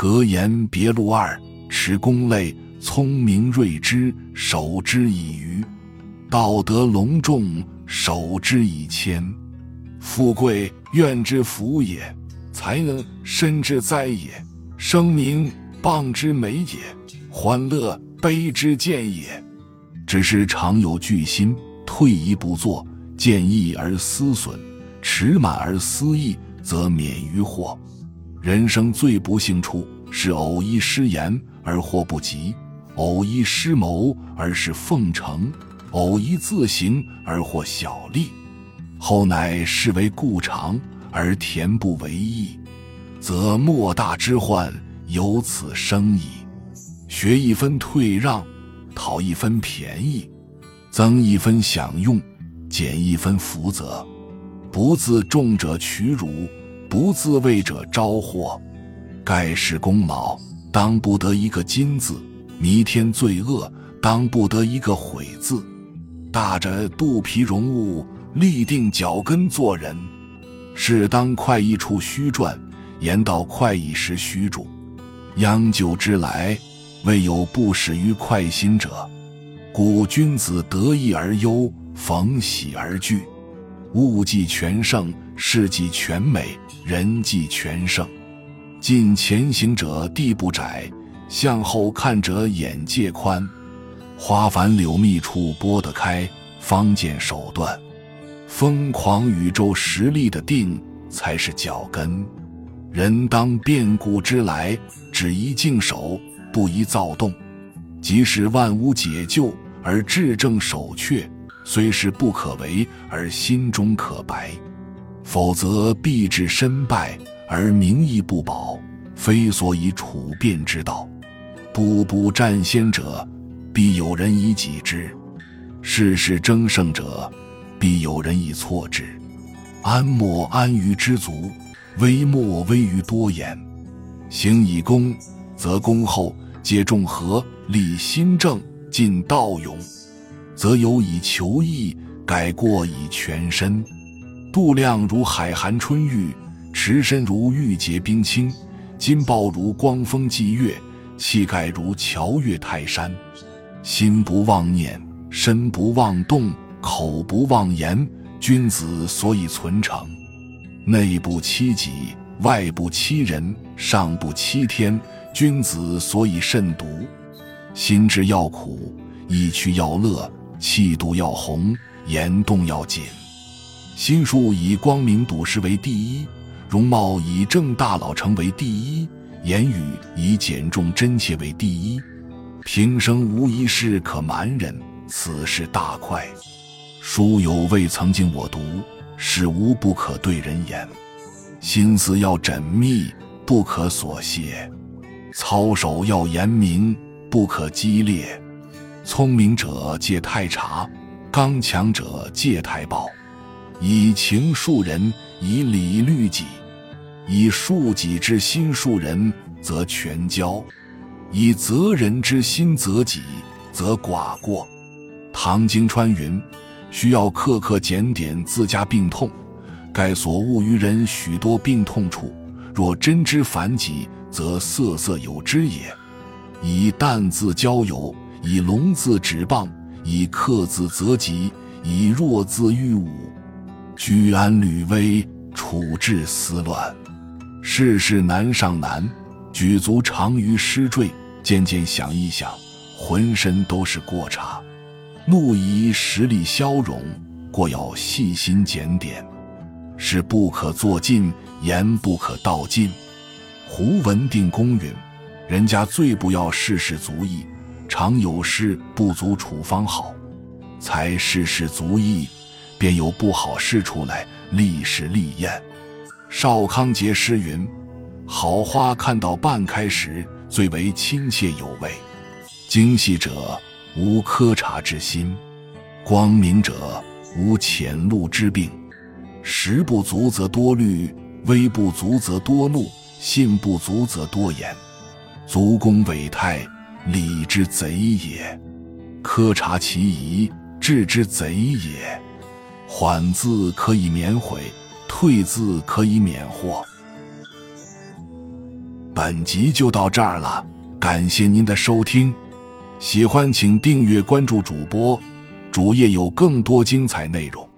格言别录二，持功类，聪明睿之，守之以愚；道德隆重，守之以谦。富贵怨之福也，才能身之灾也，声名谤之美也，欢乐悲之见也。只是常有惧心，退一步作，见异而思损，持满而思义，则免于祸。人生最不幸处，是偶一失言而祸不及，偶一失谋而是奉承，偶一自行而获小利。后乃视为故常而恬不为意，则莫大之患由此生矣。学一分退让，讨一分便宜，增一分享用，减一分福泽。不自重者取辱，不自畏者招祸。盖世功劳，当不得一个金字；弥天罪恶，当不得一个悔字。大着肚皮容物。立定脚跟做人，事当快意处虚转；言到快意时虚住。央就之来，未有不始于快心者。故君子得意而忧，逢喜而惧。物既全盛，事既全美，人既全盛。近前行者地不窄，向后看者眼界宽。花繁柳密处拨得开，方见手段。疯狂宇宙实力的定才是脚跟，人当变故之来，只宜静守，不宜躁动。即使万物解救而至正守阙，虽是不可为而心中可白，否则必致身败而名义不保，非所以处变之道。步步战先者，必有人以己之；事事争胜者。必有人以错之，安莫安于知足，危莫危于多言。行以功，则功厚；皆众和，立心正，尽道勇，则有以求义，改过以全身。度量如海寒春玉，持身如玉洁冰清，金豹如光风霁月，气概如乔越泰山。心不妄念，身不妄动。口不妄言，君子所以存诚；内不欺己，外不欺人，上不欺天，君子所以慎独。心之要苦，意趣要乐，气度要宏，言动要紧。心术以光明笃实为第一，容貌以正大老成为第一，言语以简重真切为第一。平生无一事可瞒人，此事大快。书有未曾经我读，事无不可对人言。心思要缜密，不可琐屑；操守要严明，不可激烈。聪明者戒太察，刚强者戒太暴。以情恕人，以理律己。以恕己之心恕人，则全交；以责人之心责己，则寡过。唐经川云。需要刻刻检点自家病痛，盖所误于人许多病痛处，若真知烦己，则色色有之也。以淡字交友，以龙字指棒，以克字择吉，以弱字御武。居安履危，处置思乱，世事难上难，举足长于失坠。渐渐想一想，浑身都是过差。怒以实力消融，过要细心检点，事不可做尽，言不可道尽。胡文定公允，人家最不要事事足意，常有事不足处方好，才事事足意，便有不好事出来，立时立验。少康节诗云：“好花看到半开时，最为亲切有味。”精细者。无苛察之心，光明者无浅露之病。时不足则多虑，微不足则多怒，信不足则多言。足恭伟泰，礼之贼也；苛察其仪，治之贼也。缓字可以免悔，退字可以免祸。本集就到这儿了，感谢您的收听，喜欢请订阅关注主播，主页有更多精彩内容。